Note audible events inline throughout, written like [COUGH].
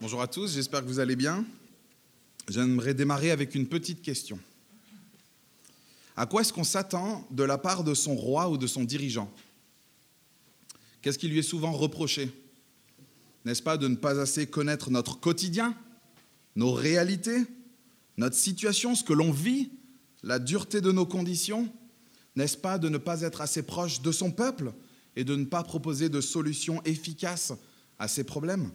Bonjour à tous, j'espère que vous allez bien. J'aimerais démarrer avec une petite question. À quoi est-ce qu'on s'attend de la part de son roi ou de son dirigeant? Qu'est-ce qui lui est souvent reproché? N'est-ce pas de ne pas assez connaître notre quotidien, nos réalités, notre situation, ce que l'on vit, la dureté de nos conditions? N'est-ce pas de ne pas être assez proche de son peuple et de ne pas proposer de solutions efficaces à ses problèmes?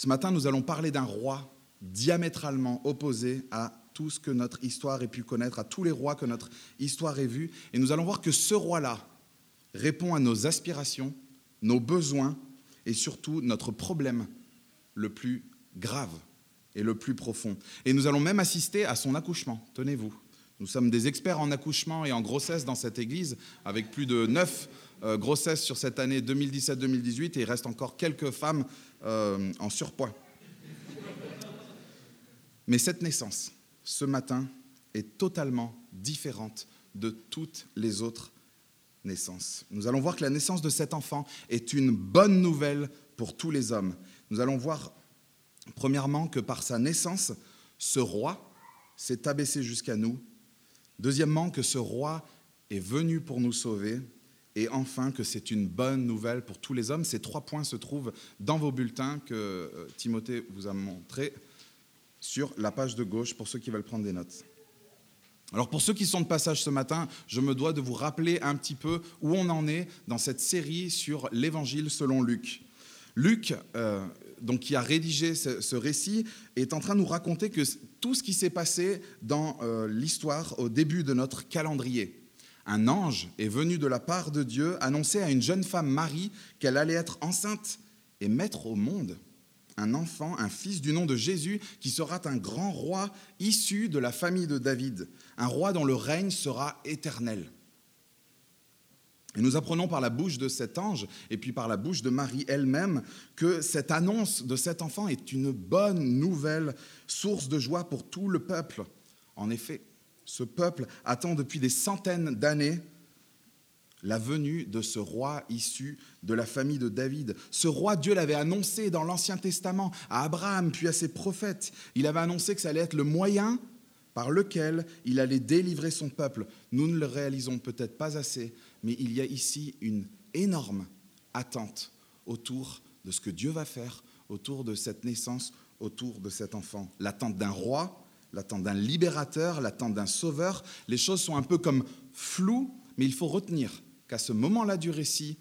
Ce matin, nous allons parler d'un roi diamétralement opposé à tout ce que notre histoire ait pu connaître, à tous les rois que notre histoire ait vus. Et nous allons voir que ce roi-là répond à nos aspirations, nos besoins et surtout notre problème le plus grave et le plus profond. Et nous allons même assister à son accouchement, tenez-vous. Nous sommes des experts en accouchement et en grossesse dans cette église, avec plus de neuf euh, grossesses sur cette année 2017-2018, et il reste encore quelques femmes euh, en surpoids. Mais cette naissance, ce matin, est totalement différente de toutes les autres naissances. Nous allons voir que la naissance de cet enfant est une bonne nouvelle pour tous les hommes. Nous allons voir, premièrement, que par sa naissance, ce roi s'est abaissé jusqu'à nous Deuxièmement, que ce roi est venu pour nous sauver. Et enfin, que c'est une bonne nouvelle pour tous les hommes. Ces trois points se trouvent dans vos bulletins que euh, Timothée vous a montrés sur la page de gauche pour ceux qui veulent prendre des notes. Alors pour ceux qui sont de passage ce matin, je me dois de vous rappeler un petit peu où on en est dans cette série sur l'Évangile selon Luc. Luc, euh, donc, qui a rédigé ce, récit, est en train de nous raconter que tout ce qui s'est passé dans euh, l'histoire au début de notre calendrier. Un ange est venu de la part de Dieu annoncer à une jeune femme, Marie, qu'elle allait être enceinte et mettre au monde un enfant, un fils du nom de Jésus, qui sera un grand roi issu de la famille de David, un roi dont le règne sera éternel. Et nous apprenons par la bouche de cet ange et puis par la bouche de Marie elle-même que cette annonce de cet enfant est une bonne nouvelle, source de joie pour tout le peuple. En effet, ce peuple attend depuis des centaines d'années la venue de ce roi issu de la famille de David. Ce roi, Dieu l'avait annoncé dans l'Ancien Testament à Abraham puis à ses prophètes. Il avait annoncé que ça allait être le moyen par lequel il allait délivrer son peuple. Nous ne le réalisons peut-être pas assez, mais il y a ici une énorme attente autour de ce que Dieu va faire, autour de cette naissance, autour de cet enfant. L'attente d'un roi, l'attente d'un libérateur, l'attente d'un sauveur. Les choses sont un peu comme floues, mais il faut retenir qu'à ce moment-là du récit,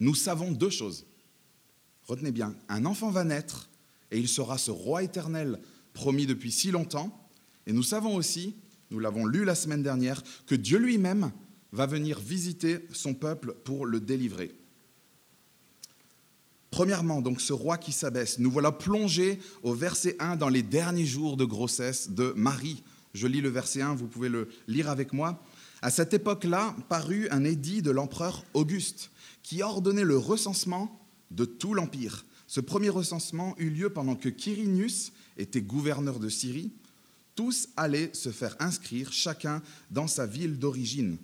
nous savons deux choses. Retenez bien, un enfant va naître et il sera ce roi éternel promis depuis si longtemps. Et nous savons aussi, nous l'avons lu la semaine dernière, que Dieu lui-même va venir visiter son peuple pour le délivrer. Premièrement, donc ce roi qui s'abaisse, nous voilà plongés au verset 1 dans les derniers jours de grossesse de Marie. Je lis le verset 1, vous pouvez le lire avec moi. À cette époque-là parut un édit de l'empereur Auguste qui ordonnait le recensement de tout l'empire. Ce premier recensement eut lieu pendant que Quirinius était gouverneur de Syrie. Tous allaient se faire inscrire, chacun dans sa ville d'origine.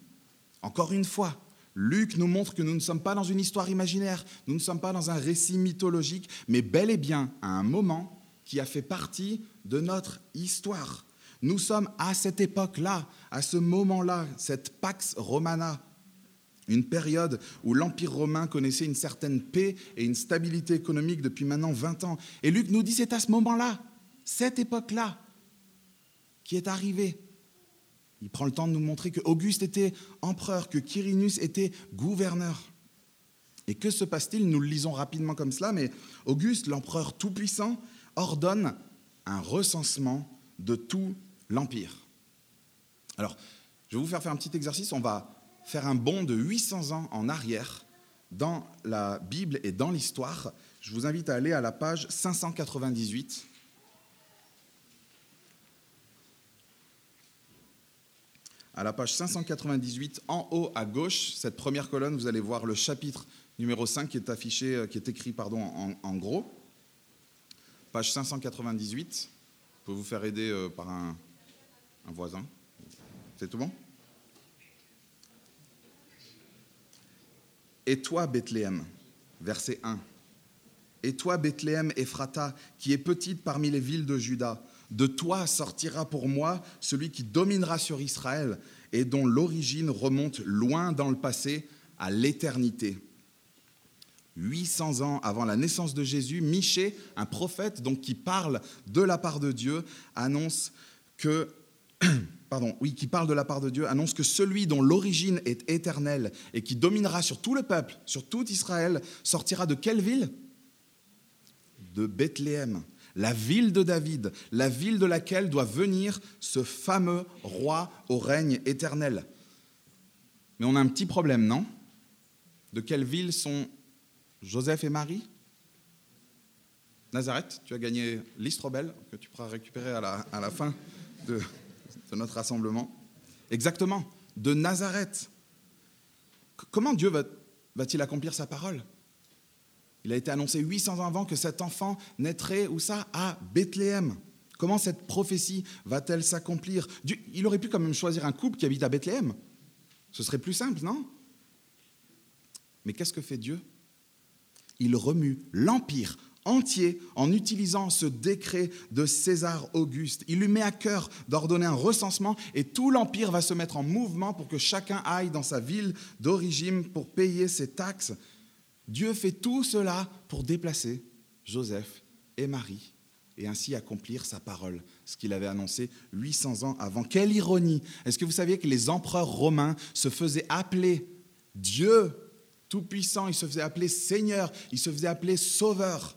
Encore une fois, Luc nous montre que nous ne sommes pas dans une histoire imaginaire, nous ne sommes pas dans un récit mythologique, mais bel et bien à un moment qui a fait partie de notre histoire. Nous sommes à cette époque-là, à ce moment-là, cette Pax Romana, une période où l'Empire romain connaissait une certaine paix et une stabilité économique depuis maintenant 20 ans. Et Luc nous dit c'est à ce moment-là, cette époque-là, qui est arrivée. Il prend le temps de nous montrer que Auguste était empereur, que Quirinus était gouverneur. Et que se passe-t-il? Nous le lisons rapidement comme cela, mais Auguste, l'empereur tout-puissant, ordonne un recensement de tout l'empire. Alors, je vais vous faire faire un petit exercice. On va faire un bond de 800 ans en arrière dans la Bible et dans l'histoire. Je vous invite à aller à la page 598. À la page 598, en haut à gauche, cette première colonne, vous allez voir le chapitre numéro 5 qui est affiché, euh, qui est écrit pardon, en, gros. Page 598. Je peux vous faire aider euh, par un, voisin. C'est tout bon? Et toi, Bethléem, verset 1. Et toi, Bethléem Ephrata, qui est petite parmi les villes de Juda, de toi sortira pour moi celui qui dominera sur Israël et dont l'origine remonte loin dans le passé à l'éternité. 800 ans avant la naissance de Jésus, Michée, un prophète donc qui parle de la part de Dieu, annonce que [CLEARS THROAT] qui parle de la part de Dieu, annonce que celui dont l'origine est éternelle et qui dominera sur tout le peuple, sur tout Israël, sortira de quelle ville? De Bethléem, la ville de David, la ville de laquelle doit venir ce fameux roi au règne éternel. Mais on a un petit problème, non? De quelle ville sont Joseph et Marie? Nazareth, tu as gagné l'Istrobel, que tu pourras récupérer à la, fin de, de, notre rassemblement. Exactement, de Nazareth. Comment Dieu va-t-il accomplir sa parole? Il a été annoncé 800 ans avant que cet enfant naîtrait, où ça À Bethléem. Comment cette prophétie va-t-elle s'accomplir? Il aurait pu quand même choisir un couple qui habite à Bethléem. Ce serait plus simple, non? Mais qu'est-ce que fait Dieu? Il remue l'empire entier en utilisant ce décret de César Auguste. Il lui met à cœur d'ordonner un recensement et tout l'empire va se mettre en mouvement pour que chacun aille dans sa ville d'origine pour payer ses taxes. Dieu fait tout cela pour déplacer Joseph et Marie et ainsi accomplir sa parole, ce qu'il avait annoncé 800 ans avant. Quelle ironie Est-ce que vous saviez que les empereurs romains se faisaient appeler Dieu tout-puissant, il se faisait appeler Seigneur, il se faisait appeler Sauveur.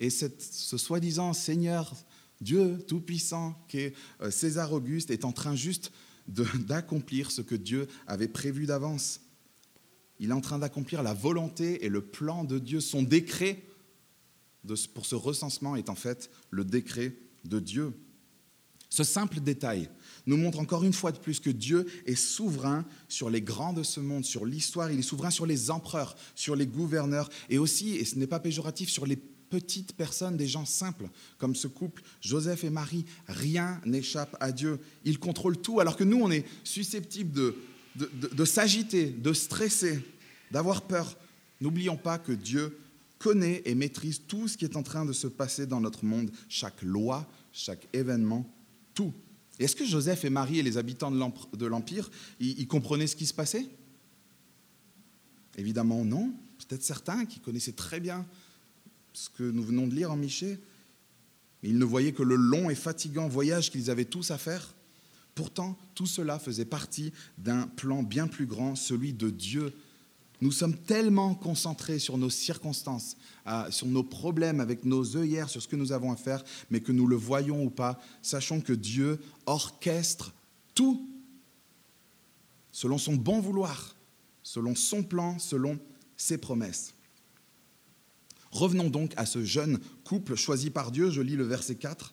Et ce soi-disant Seigneur, Dieu Tout-Puissant, qui est euh, César Auguste, est en train juste [LAUGHS] d'accomplir ce que Dieu avait prévu d'avance. Il est en train d'accomplir la volonté et le plan de Dieu. Son décret pour ce recensement est en fait le décret de Dieu. Ce simple détail nous montre encore une fois de plus que Dieu est souverain sur les grands de ce monde, sur l'histoire, il est souverain sur les empereurs, sur les gouverneurs, et aussi, et ce n'est pas péjoratif, sur les petites personnes, des gens simples, comme ce couple, Joseph et Marie. Rien n'échappe à Dieu. Il contrôle tout, alors que nous, on est susceptibles de, de, s'agiter, de stresser, d'avoir peur. N'oublions pas que Dieu connaît et maîtrise tout ce qui est en train de se passer dans notre monde, chaque loi, chaque événement, tout. Est-ce que Joseph et Marie et les habitants de l'Empire, ils comprenaient ce qui se passait? Évidemment non. Peut-être certains qui connaissaient très bien ce que nous venons de lire en Michée. Ils ne voyaient que le long et fatigant voyage qu'ils avaient tous à faire. Pourtant, tout cela faisait partie d'un plan bien plus grand, celui de Dieu nous sommes tellement concentrés sur nos circonstances, sur nos problèmes avec nos œillères, sur ce que nous avons à faire, mais que nous le voyons ou pas, sachons que Dieu orchestre tout selon son bon vouloir, selon son plan, selon ses promesses. Revenons donc à ce jeune couple choisi par Dieu, je lis le verset 4.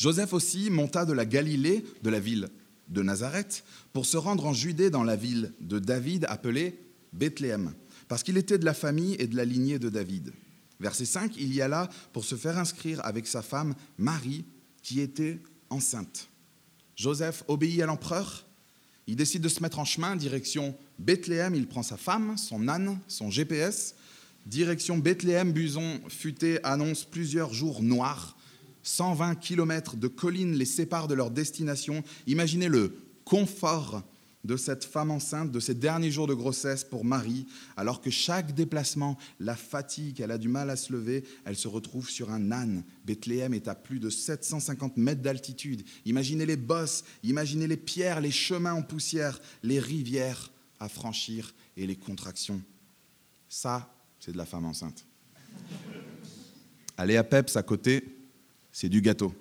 Joseph aussi monta de la Galilée, de la ville de Nazareth pour se rendre en Judée dans la ville de David appelée Bethléem, parce qu'il était de la famille et de la lignée de David. Verset 5, il y alla pour se faire inscrire avec sa femme Marie, qui était enceinte. Joseph obéit à l'empereur, il décide de se mettre en chemin, direction Bethléem, il prend sa femme, son âne, son GPS, direction Bethléem, Buson futé annonce plusieurs jours noirs 120 km de collines les séparent de leur destination. Imaginez le confort de cette femme enceinte, de ces derniers jours de grossesse pour Marie, alors que chaque déplacement la fatigue, elle a du mal à se lever, elle se retrouve sur un âne. Bethléem est à plus de 750 mètres d'altitude. Imaginez les bosses, imaginez les pierres, les chemins en poussière, les rivières à franchir et les contractions. Ça, c'est de la femme enceinte. Allez à Peps à côté, c'est du gâteau.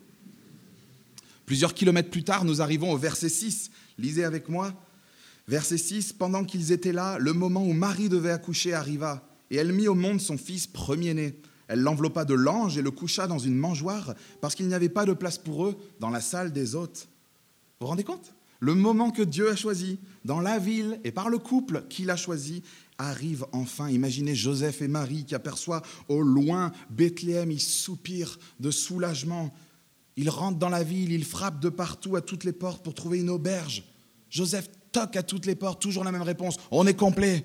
Plusieurs kilomètres plus tard, nous arrivons au verset 6. Lisez avec moi. Verset 6, pendant qu'ils étaient là, le moment où Marie devait accoucher arriva, et elle mit au monde son fils premier-né. Elle l'enveloppa de l'ange et le coucha dans une mangeoire, parce qu'il n'y avait pas de place pour eux dans la salle des hôtes. Vous vous rendez compte? Le moment que Dieu a choisi, dans la ville et par le couple qu'il a choisi, arrive enfin. Imaginez Joseph et Marie qui aperçoivent au loin Bethléem, ils soupirent de soulagement. Ils rentrent dans la ville, ils frappent de partout à toutes les portes pour trouver une auberge. Joseph toque à toutes les portes, toujours la même réponse, on est complet.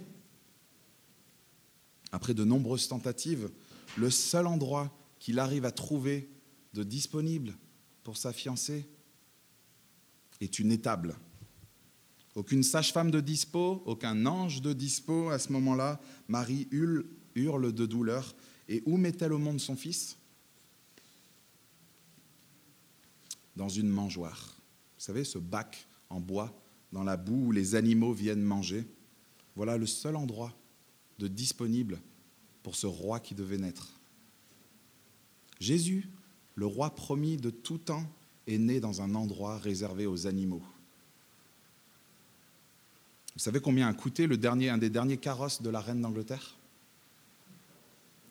Après de nombreuses tentatives, le seul endroit qu'il arrive à trouver de disponible pour sa fiancée est une étable. Aucune sage-femme de dispo, aucun ange de dispo à ce moment-là. Marie hurle de douleur. Et où met-elle au monde son fils? Dans une mangeoire. Vous savez, ce bac en bois, dans la boue où les animaux viennent manger. Voilà le seul endroit de disponible pour ce roi qui devait naître. Jésus, le roi promis de tout temps, est né dans un endroit réservé aux animaux. Vous savez combien a coûté le dernier, un des derniers carrosses de la reine d'Angleterre?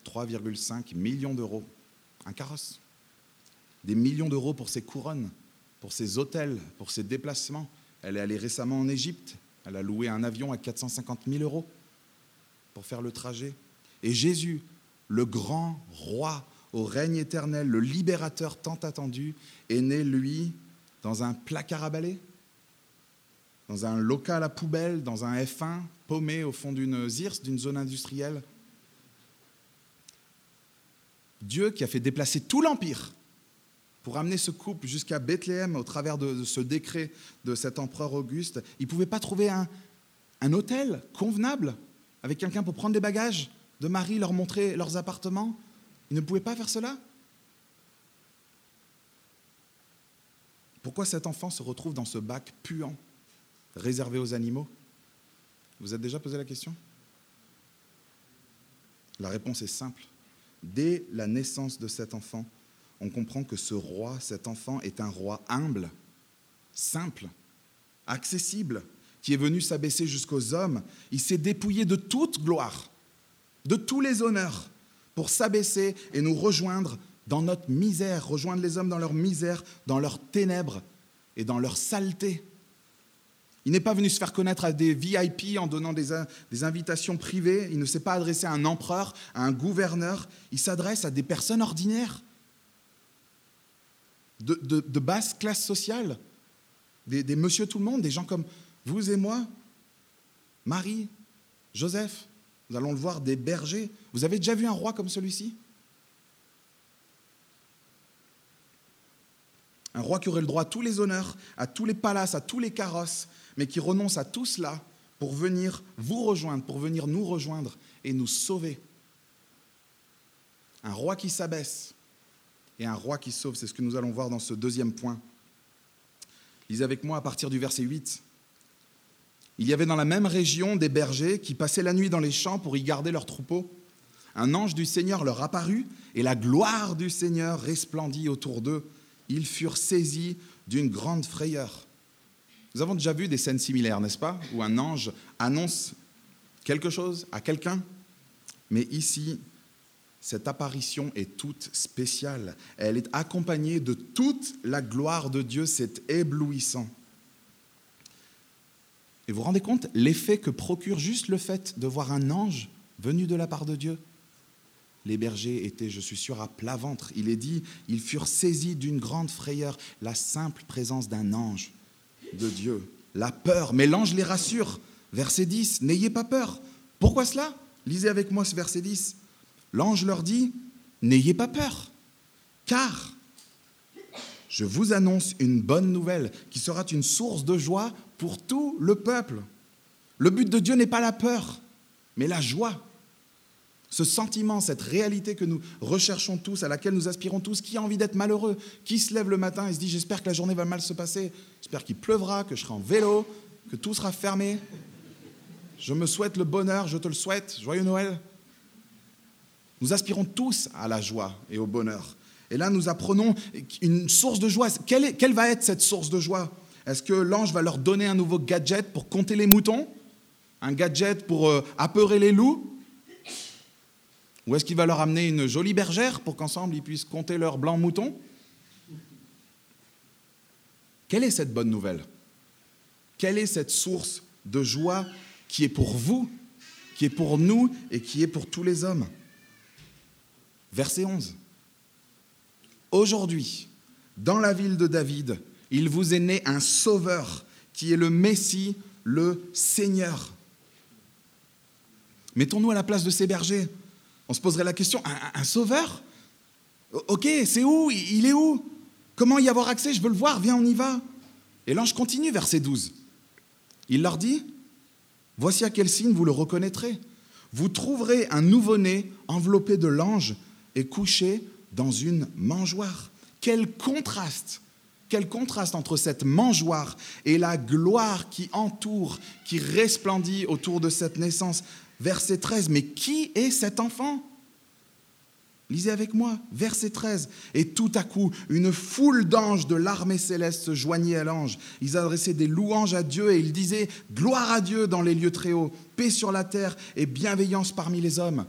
3,5 millions d'euros. Un carrosse. Des millions d'euros pour ses couronnes, pour ses hôtels, pour ses déplacements. Elle est allée récemment en Égypte. Elle a loué un avion à 450 000 euros pour faire le trajet. Et Jésus, le grand roi au règne éternel, le libérateur tant attendu, est né, lui, dans un placard à balai, dans un local à poubelle, dans un F1, paumé au fond d'une ZIRS, d'une zone industrielle. Dieu qui a fait déplacer tout l'Empire pour amener ce couple jusqu'à Bethléem au travers de ce décret de cet empereur Auguste, il ne pouvait pas trouver un, un hôtel convenable avec quelqu'un pour prendre des bagages de Marie, leur montrer leurs appartements? Il ne pouvait pas faire cela? Pourquoi cet enfant se retrouve dans ce bac puant, réservé aux animaux Vous êtes déjà posé la question? La réponse est simple. Dès la naissance de cet enfant, on comprend que ce roi, cet enfant, est un roi humble, simple, accessible, qui est venu s'abaisser jusqu'aux hommes. Il s'est dépouillé de toute gloire, de tous les honneurs, pour s'abaisser et nous rejoindre dans notre misère, rejoindre les hommes dans leur misère, dans leurs ténèbres et dans leur saleté. Il n'est pas venu se faire connaître à des VIP en donnant des, invitations privées. Il ne s'est pas adressé à un empereur, à un gouverneur. Il s'adresse à des personnes ordinaires, de, basse classe sociale, des, des tout le monde, des gens comme vous et moi, Marie, Joseph. Nous allons le voir, des bergers. Vous avez déjà vu un roi comme celui-ci? Un roi qui aurait le droit à tous les honneurs, à tous les palaces, à tous les carrosses, mais qui renonce à tout cela pour venir vous rejoindre, pour venir nous rejoindre et nous sauver. Un roi qui s'abaisse et un roi qui sauve, c'est ce que nous allons voir dans ce deuxième point. Lisez avec moi à partir du verset 8. Il y avait dans la même région des bergers qui passaient la nuit dans les champs pour y garder leurs troupeaux. Un ange du Seigneur leur apparut et la gloire du Seigneur resplendit autour d'eux. Ils furent saisis d'une grande frayeur. Nous avons déjà vu des scènes similaires, n'est-ce pas Où un ange annonce quelque chose à quelqu'un. Mais ici, cette apparition est toute spéciale. Elle est accompagnée de toute la gloire de Dieu. C'est éblouissant. Et vous vous rendez compte l'effet que procure juste le fait de voir un ange venu de la part de Dieu? Les bergers étaient, je suis sûr, à plat ventre. Il est dit, ils furent saisis d'une grande frayeur, la simple présence d'un ange de Dieu. La peur, mais l'ange les rassure. Verset 10, n'ayez pas peur. Pourquoi cela? Lisez avec moi ce verset 10. L'ange leur dit, n'ayez pas peur, car je vous annonce une bonne nouvelle qui sera une source de joie pour tout le peuple. Le but de Dieu n'est pas la peur, mais la joie. Ce sentiment, cette réalité que nous recherchons tous, à laquelle nous aspirons tous, qui a envie d'être malheureux, qui se lève le matin et se dit j'espère que la journée va mal se passer, j'espère qu'il pleuvra, que je serai en vélo, que tout sera fermé. Je me souhaite le bonheur, je te le souhaite, joyeux Noël. Nous aspirons tous à la joie et au bonheur. Et là, nous apprenons une source de joie. Quelle, quelle va être cette source de joie? Est-ce que l'ange va leur donner un nouveau gadget pour compter les moutons? Un gadget pour euh, apeurer les loups? Ou est-ce qu'il va leur amener une jolie bergère pour qu'ensemble ils puissent compter leurs blancs moutons? Quelle est cette bonne nouvelle? Quelle est cette source de joie qui est pour vous, qui est pour nous et qui est pour tous les hommes? Verset 11. Aujourd'hui, dans la ville de David, il vous est né un sauveur qui est le Messie, le Seigneur. Mettons-nous à la place de ces bergers. On se poserait la question, un, sauveur? Ok, c'est où? Il est où? Comment y avoir accès? Je veux le voir, viens, on y va. Et l'ange continue, verset 12. Il leur dit, Voici à quel signe vous le reconnaîtrez. Vous trouverez un nouveau-né enveloppé de l'ange et couché dans une mangeoire. Quel contraste quel contraste entre cette mangeoire et la gloire qui entoure, qui resplendit autour de cette naissance. Verset 13, mais qui est cet enfant? Lisez avec moi, verset 13. Et tout à coup, une foule d'anges de l'armée céleste se joignait à l'ange. Ils adressaient des louanges à Dieu et ils disaient Gloire à Dieu dans les lieux très hauts, paix sur la terre et bienveillance parmi les hommes.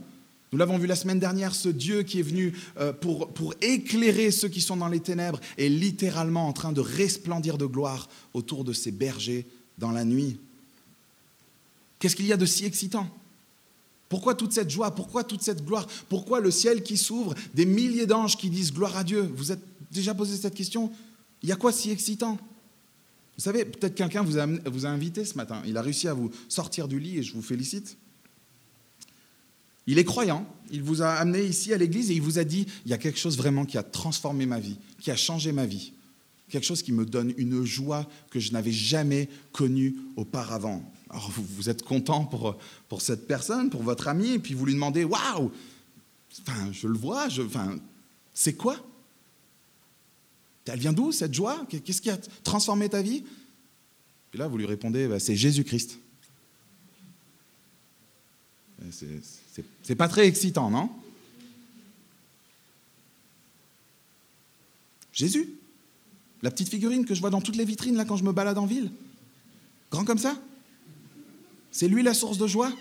Nous l'avons vu la semaine dernière, ce Dieu qui est venu euh, pour, pour éclairer ceux qui sont dans les ténèbres est littéralement en train de resplendir de gloire autour de ses bergers dans la nuit. Qu'est-ce qu'il y a de si excitant? Pourquoi toute cette joie? Pourquoi toute cette gloire? Pourquoi le ciel qui s'ouvre Des milliers d'anges qui disent gloire à Dieu? Vous êtes déjà posé cette question? Il y a quoi si excitant? Vous savez, peut-être quelqu'un vous vous a invité ce matin. Il a réussi à vous sortir du lit et je vous félicite. Il est croyant, il vous a amené ici à l'église et il vous a dit, il y a quelque chose vraiment qui a transformé ma vie, qui a changé ma vie, quelque chose qui me donne une joie que je n'avais jamais connue auparavant. Alors vous, êtes content pour, pour cette personne, pour votre ami, et puis vous lui demandez Waouh enfin, Je le vois, enfin, c'est quoi? Elle vient d'où cette joie? Qu'est-ce qui a transformé ta vie? Puis là, vous lui répondez bah, C'est Jésus-Christ. C'est pas très excitant, non? Jésus La petite figurine que je vois dans toutes les vitrines là quand je me balade en ville. Grand comme ça? C'est lui la source de joie?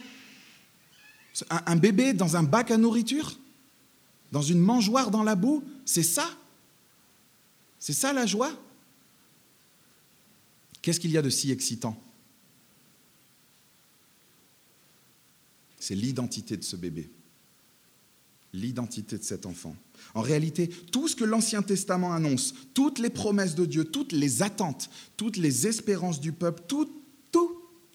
Un, bébé dans un bac à nourriture? Dans une mangeoire dans la boue? C'est ça? C'est ça la joie? Qu'est-ce qu'il y a de si excitant? C'est l'identité de ce bébé, l'identité de cet enfant. En réalité, tout ce que l'Ancien Testament annonce, toutes les promesses de Dieu, toutes les attentes, toutes les espérances du peuple, tout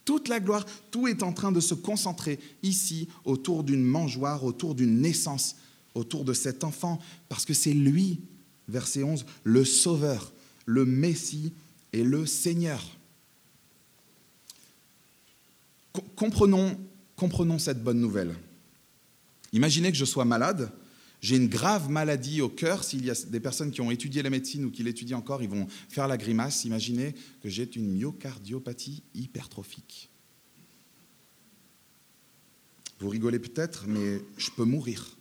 toute la gloire, tout est en train de se concentrer ici autour d'une mangeoire, autour d'une naissance, autour de cet enfant, parce que c'est lui, verset 11, le Sauveur, le Messie et le Seigneur. Comprenons, comprenons cette bonne nouvelle. Imaginez que je sois malade j'ai une grave maladie au cœur. S'il y a des personnes qui ont étudié la médecine ou qui l'étudient encore, ils vont faire la grimace. Imaginez que j'ai une myocardiopathie hypertrophique. Vous rigolez peut-être, mais je peux mourir.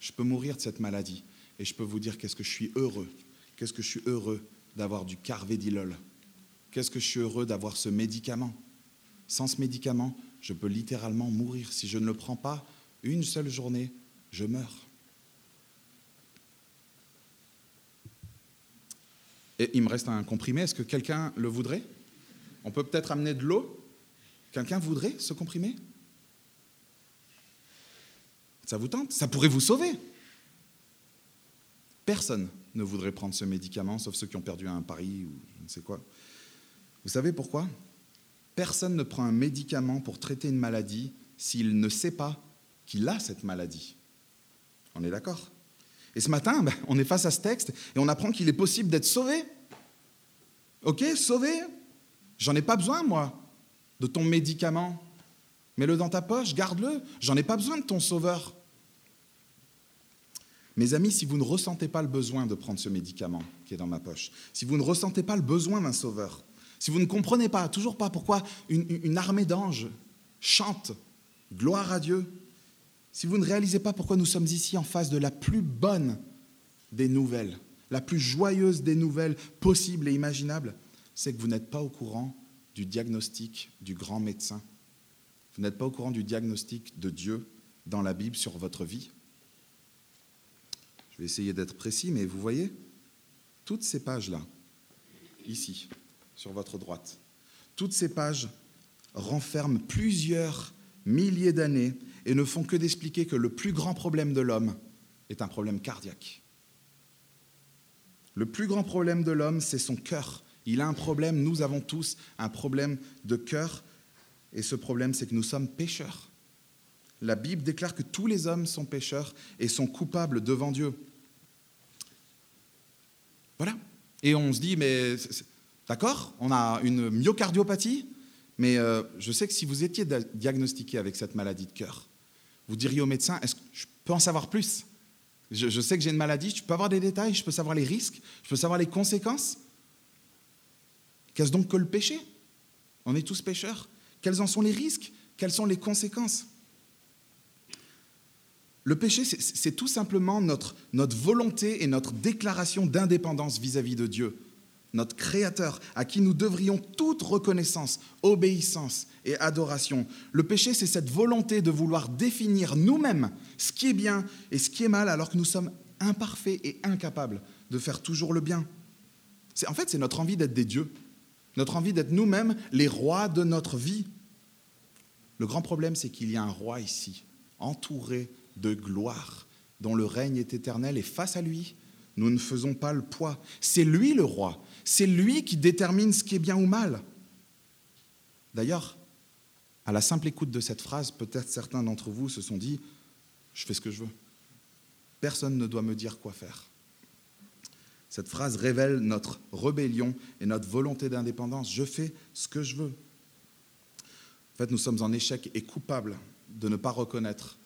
Je peux mourir de cette maladie. Et je peux vous dire qu'est-ce que je suis heureux. Qu'est-ce que je suis heureux d'avoir du carvedilol. Qu'est-ce que je suis heureux d'avoir ce médicament. Sans ce médicament, je peux littéralement mourir. Si je ne le prends pas une seule journée, je meurs. Et il me reste un comprimé. Est-ce que quelqu'un le voudrait? On peut peut-être amener de l'eau? Quelqu'un voudrait ce comprimé? Ça vous tente? Ça pourrait vous sauver. Personne ne voudrait prendre ce médicament, sauf ceux qui ont perdu un pari ou je ne sais quoi. Vous savez pourquoi? Personne ne prend un médicament pour traiter une maladie s'il ne sait pas qu'il a cette maladie. On est d'accord? Et ce matin, ben, on est face à ce texte et on apprend qu'il est possible d'être sauvé. Ok, sauvé J'en ai pas besoin, moi, de ton médicament. Mets-le dans ta poche, garde-le. J'en ai pas besoin de ton sauveur. Mes amis, si vous ne ressentez pas le besoin de prendre ce médicament qui est dans ma poche, si vous ne ressentez pas le besoin d'un sauveur, si vous ne comprenez pas, toujours pas pourquoi une, une armée d'anges chante gloire à Dieu, si vous ne réalisez pas pourquoi nous sommes ici en face de la plus bonne des nouvelles, la plus joyeuse des nouvelles possibles et imaginables, c'est que vous n'êtes pas au courant du diagnostic du grand médecin. Vous n'êtes pas au courant du diagnostic de Dieu dans la Bible sur votre vie. Je vais essayer d'être précis, mais vous voyez, toutes ces pages-là, ici, sur votre droite, toutes ces pages renferment plusieurs milliers d'années et ne font que d'expliquer que le plus grand problème de l'homme est un problème cardiaque. Le plus grand problème de l'homme, c'est son cœur. Il a un problème, nous avons tous un problème de cœur, et ce problème, c'est que nous sommes pécheurs. La Bible déclare que tous les hommes sont pécheurs et sont coupables devant Dieu. Voilà. Et on se dit, mais d'accord, on a une myocardiopathie, mais euh, je sais que si vous étiez diagnostiqué avec cette maladie de cœur, vous diriez au médecin, est-ce que je peux en savoir plus? Je, sais que j'ai une maladie, je peux avoir des détails, je peux savoir les risques, je peux savoir les conséquences. Qu'est-ce donc que le péché? On est tous pécheurs. Quels en sont les risques? Quelles sont les conséquences? Le péché, c'est tout simplement notre, notre volonté et notre déclaration d'indépendance vis-à-vis de Dieu notre Créateur, à qui nous devrions toute reconnaissance, obéissance et adoration. Le péché, c'est cette volonté de vouloir définir nous-mêmes ce qui est bien et ce qui est mal, alors que nous sommes imparfaits et incapables de faire toujours le bien. En fait, c'est notre envie d'être des dieux, notre envie d'être nous-mêmes les rois de notre vie. Le grand problème, c'est qu'il y a un roi ici, entouré de gloire, dont le règne est éternel, et face à lui, nous ne faisons pas le poids. C'est lui le roi, c'est lui qui détermine ce qui est bien ou mal. D'ailleurs, à la simple écoute de cette phrase, peut-être certains d'entre vous se sont dit, je fais ce que je veux. Personne ne doit me dire quoi faire. Cette phrase révèle notre rébellion et notre volonté d'indépendance. Je fais ce que je veux. En fait, nous sommes en échec et coupables de ne pas reconnaître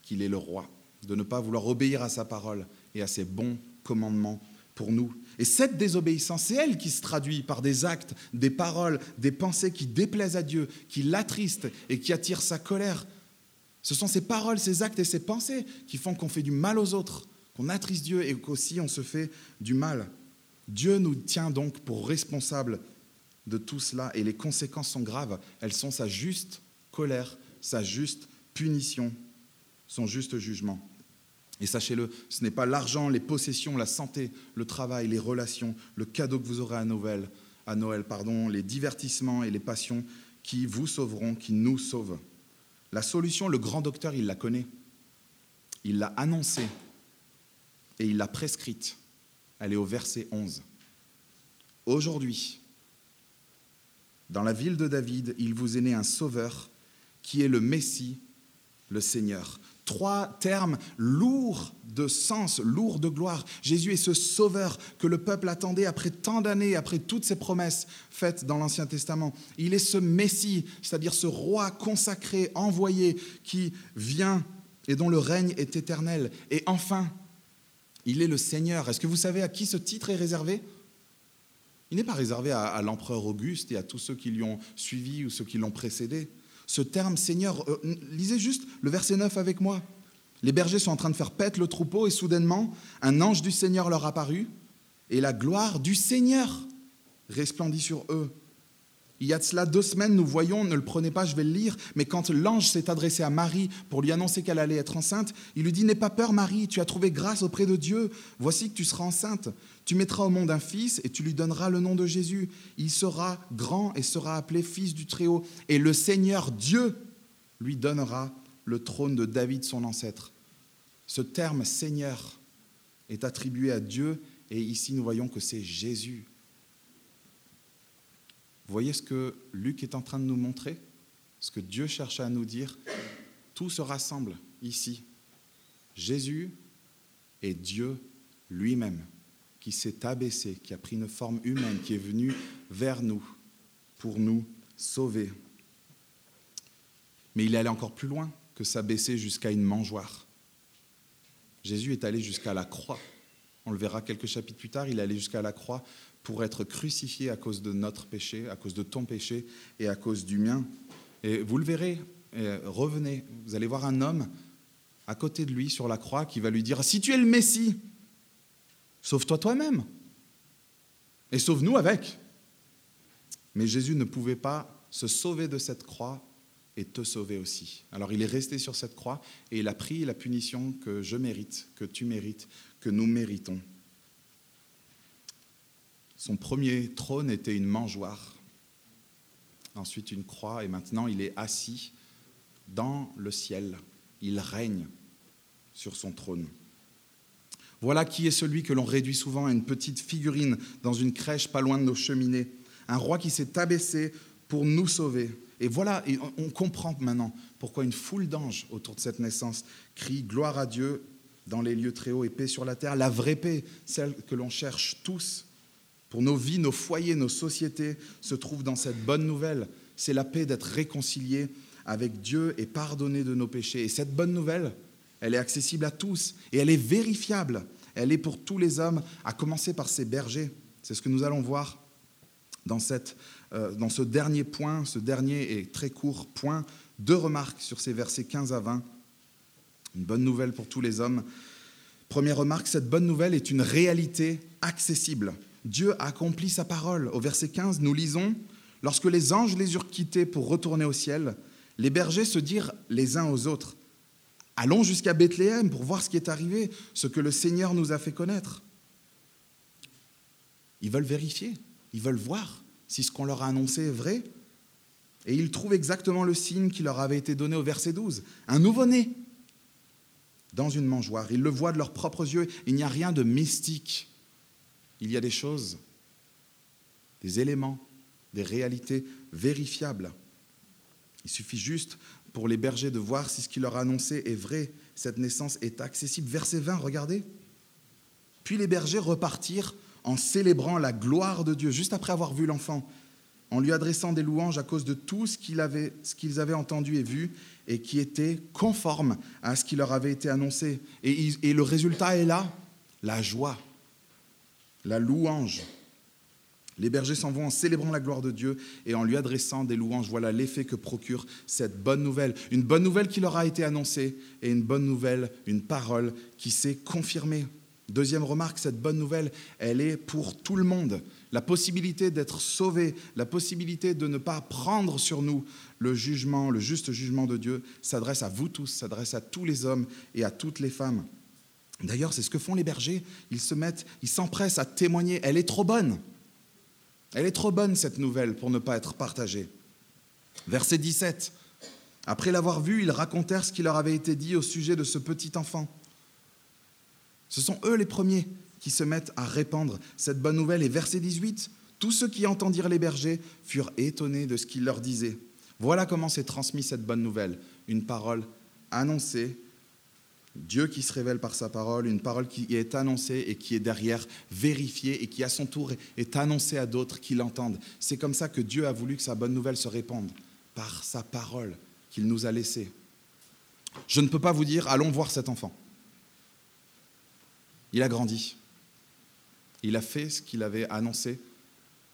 qu'il est le roi, de ne pas vouloir obéir à sa parole et à ses bons commandements Et cette désobéissance, c'est elle qui se traduit par des actes, des paroles, des pensées qui déplaisent à Dieu, qui l'attristent et qui attirent sa colère. Ce sont ces paroles, ces actes et ces pensées qui font qu'on fait du mal aux autres, qu'on attriste Dieu et qu'aussi on se fait du mal. Dieu nous tient donc pour responsables de tout cela et les conséquences sont graves. Elles sont sa juste colère, sa juste punition, son juste jugement. Et sachez-le, ce n'est pas l'argent, les possessions, la santé, le travail, les relations, le cadeau que vous aurez à Noël, pardon, les divertissements et les passions qui vous sauveront, qui nous sauvent. La solution, le grand docteur, il la connaît. Il l'a annoncée et il l'a prescrite. Elle est au verset 11. Aujourd'hui, dans la ville de David, il vous est né un sauveur qui est le Messie, le Seigneur trois termes lourds de sens, lourds de gloire. Jésus est ce sauveur que le peuple attendait après tant d'années, après toutes ces promesses faites dans l'Ancien Testament. Il est ce Messie, c'est-à-dire ce roi consacré, envoyé, qui vient et dont le règne est éternel. Et enfin, il est le Seigneur. Est-ce que vous savez à qui ce titre est réservé? Il n'est pas réservé à, à l'empereur Auguste et à tous ceux qui lui ont suivi ou ceux qui l'ont précédé ce terme Seigneur. Euh, lisez juste le verset 9 avec moi. Les bergers sont en train de faire paître le troupeau et soudainement, un ange du Seigneur leur apparut et la gloire du Seigneur resplendit sur eux. Il y a de cela deux semaines, nous voyons, ne le prenez pas, je vais le lire, mais quand l'ange s'est adressé à Marie pour lui annoncer qu'elle allait être enceinte, il lui dit N'aie pas peur, Marie, tu as trouvé grâce auprès de Dieu. Voici que tu seras enceinte. Tu mettras au monde un fils et tu lui donneras le nom de Jésus. Il sera grand et sera appelé fils du Très-Haut. Et le Seigneur Dieu lui donnera le trône de David, son ancêtre. Ce terme Seigneur est attribué à Dieu et ici nous voyons que c'est Jésus voyez ce que Luc est en train de nous montrer? Ce que Dieu cherche à nous dire? Tout se rassemble ici. Jésus est Dieu lui-même, qui s'est abaissé, qui a pris une forme humaine, qui est venu vers nous pour nous sauver. Mais il est allé encore plus loin que s'abaisser jusqu'à une mangeoire. Jésus est allé jusqu'à la croix. On le verra quelques chapitres plus tard, il est allé jusqu'à la croix pour être crucifié à cause de notre péché, à cause de ton péché et à cause du mien. Et vous le verrez, revenez, vous allez voir un homme à côté de lui sur la croix qui va lui dire, si tu es le Messie, sauve-toi toi-même et sauve-nous avec. Mais Jésus ne pouvait pas se sauver de cette croix et te sauver aussi. Alors il est resté sur cette croix et il a pris la punition que je mérite, que tu mérites, que nous méritons. Son premier trône était une mangeoire, ensuite une croix, et maintenant il est assis dans le ciel. Il règne sur son trône. Voilà qui est celui que l'on réduit souvent à une petite figurine dans une crèche pas loin de nos cheminées. Un roi qui s'est abaissé pour nous sauver. Et voilà, on comprend maintenant pourquoi une foule d'anges autour de cette naissance crie gloire à Dieu dans les lieux très hauts et paix sur la terre, la vraie paix, celle que l'on cherche tous pour nos vies, nos foyers, nos sociétés, se trouve dans cette bonne nouvelle. C'est la paix d'être réconcilié avec Dieu et pardonné de nos péchés. Et cette bonne nouvelle, elle est accessible à tous et elle est vérifiable. Elle est pour tous les hommes, à commencer par ces bergers. C'est ce que nous allons voir dans, cette, euh, dans ce dernier point, ce dernier et très court point. Deux remarques sur ces versets 15 à 20. Une bonne nouvelle pour tous les hommes. Première remarque, cette bonne nouvelle est une réalité accessible. Dieu a accompli sa parole. Au verset 15, nous lisons, Lorsque les anges les eurent quittés pour retourner au ciel, les bergers se dirent les uns aux autres, Allons jusqu'à Bethléem pour voir ce qui est arrivé, ce que le Seigneur nous a fait connaître. Ils veulent vérifier, ils veulent voir si ce qu'on leur a annoncé est vrai. Et ils trouvent exactement le signe qui leur avait été donné au verset 12, un nouveau-né dans une mangeoire. Ils le voient de leurs propres yeux, il n'y a rien de mystique. Il y a des choses, des éléments, des réalités vérifiables. Il suffit juste pour les bergers de voir si ce qu'il leur a annoncé est vrai. Cette naissance est accessible. Verset 20, regardez. Puis les bergers repartirent en célébrant la gloire de Dieu, juste après avoir vu l'enfant, en lui adressant des louanges à cause de tout ce qu'ils avaient, avaient, entendu et vu, et qui était conforme à ce qui leur avait été annoncé. Et le résultat est là, la joie, la louange. Les bergers s'en vont en célébrant la gloire de Dieu et en lui adressant des louanges. Voilà l'effet que procure cette bonne nouvelle. Une bonne nouvelle qui leur a été annoncée et une bonne nouvelle, une parole qui s'est confirmée. Deuxième remarque, cette bonne nouvelle, elle est pour tout le monde. La possibilité d'être sauvé, la possibilité de ne pas prendre sur nous le jugement, le juste jugement de Dieu, s'adresse à vous tous, s'adresse à tous les hommes et à toutes les femmes. D'ailleurs, c'est ce que font les bergers. Ils se mettent, ils s'empressent à témoigner. Elle est trop bonne. Elle est trop bonne, cette nouvelle, pour ne pas être partagée. Verset 17. Après l'avoir vu, ils racontèrent ce qui leur avait été dit au sujet de ce petit enfant. Ce sont eux les premiers qui se mettent à répandre cette bonne nouvelle. Et verset 18, tous ceux qui entendirent les bergers furent étonnés de ce qu'il leur disait. Voilà comment s'est transmise cette bonne nouvelle, une parole annoncée Dieu qui se révèle par sa parole, une parole qui est annoncée et qui est derrière vérifiée et qui à son tour est annoncée à d'autres qui l'entendent. C'est comme ça que Dieu a voulu que sa bonne nouvelle se répande, par sa parole qu'il nous a laissée. Je ne peux pas vous dire, allons voir cet enfant. Il a grandi. Il a fait ce qu'il avait annoncé.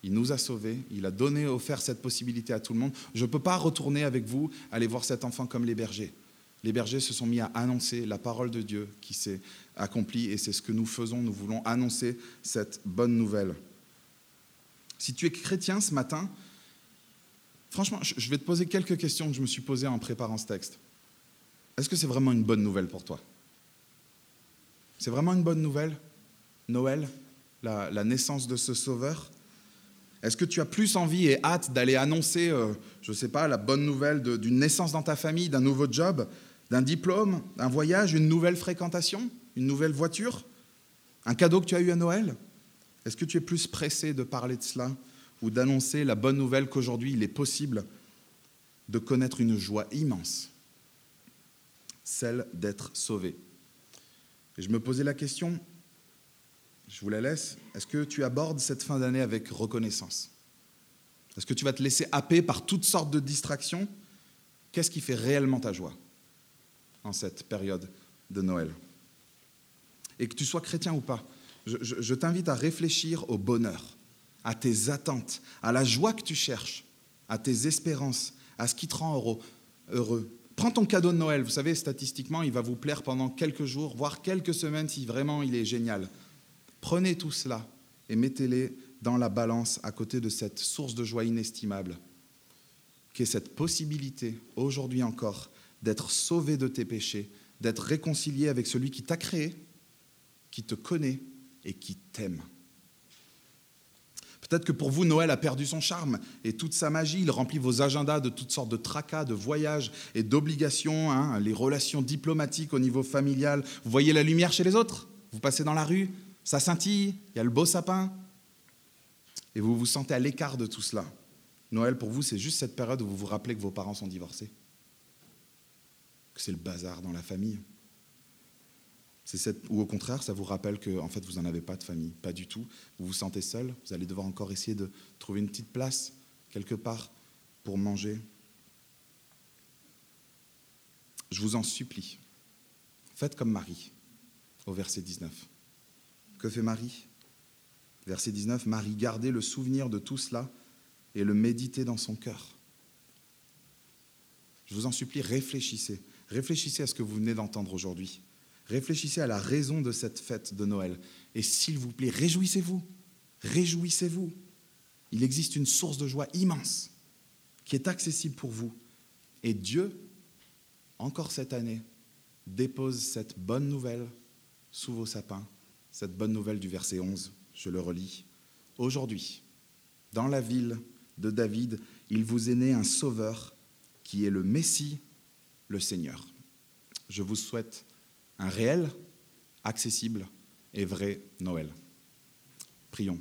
Il nous a sauvés. Il a donné, offert cette possibilité à tout le monde. Je ne peux pas retourner avec vous, aller voir cet enfant comme les bergers les bergers se sont mis à annoncer la parole de Dieu qui s'est accomplie et c'est ce que nous faisons. Nous voulons annoncer cette bonne nouvelle. Si tu es chrétien ce matin, franchement, je vais te poser quelques questions que je me suis posées en préparant ce texte. Est-ce que c'est vraiment une bonne nouvelle pour toi? C'est vraiment une bonne nouvelle? Noël, la, naissance de ce Sauveur? Est-ce que tu as plus envie et hâte d'aller annoncer, euh, je ne sais pas, la bonne nouvelle d'une naissance dans ta famille, d'un nouveau job d'un diplôme, un voyage, une nouvelle fréquentation, une nouvelle voiture, un cadeau que tu as eu à Noël? Est-ce que tu es plus pressé de parler de cela ou d'annoncer la bonne nouvelle qu'aujourd'hui il est possible de connaître une joie immense, celle d'être sauvé? Et je me posais la question, je vous la laisse, est-ce que tu abordes cette fin d'année avec reconnaissance? Est-ce que tu vas te laisser happer par toutes sortes de distractions? Qu'est-ce qui fait réellement ta joie en cette période de Noël? Et que tu sois chrétien ou pas, je, t'invite à réfléchir au bonheur, à tes attentes, à la joie que tu cherches, à tes espérances, à ce qui te rend heureux. Prends ton cadeau de Noël, vous savez, statistiquement, il va vous plaire pendant quelques jours, voire quelques semaines si vraiment il est génial. Prenez tout cela et mettez-les dans la balance à côté de cette source de joie inestimable, qui est cette possibilité, aujourd'hui encore, d'être sauvé de tes péchés, d'être réconcilié avec celui qui t'a créé, qui te connaît et qui t'aime. Peut-être que pour vous, Noël a perdu son charme et toute sa magie. Il remplit vos agendas de toutes sortes de tracas, de voyages et d'obligations, hein, les relations diplomatiques au niveau familial. Vous voyez la lumière chez les autres Vous passez dans la rue, ça scintille, il y a le beau sapin. Et vous vous sentez à l'écart de tout cela. Noël pour vous, c'est juste cette période où vous vous rappelez que vos parents sont divorcés, que c'est le bazar dans la famille. C'est cette... Ou au contraire, ça vous rappelle que en fait, vous n'en avez pas de famille, pas du tout. Vous vous sentez seul, vous allez devoir encore essayer de trouver une petite place quelque part pour manger. Je vous en supplie, faites comme Marie, au verset 19. Que fait Marie Verset 19, Marie gardait le souvenir de tout cela et le méditer dans son cœur. Je vous en supplie, réfléchissez. Réfléchissez à ce que vous venez d'entendre aujourd'hui. Réfléchissez à la raison de cette fête de Noël. Et s'il vous plaît, réjouissez-vous. Réjouissez-vous. Il existe une source de joie immense qui est accessible pour vous. Et Dieu, encore cette année, dépose cette bonne nouvelle sous vos sapins, cette bonne nouvelle du verset 11, je le relis. Aujourd'hui, dans la ville de David, il vous est né un sauveur qui est le Messie, le Seigneur. Je vous souhaite un réel, accessible et vrai Noël. Prions.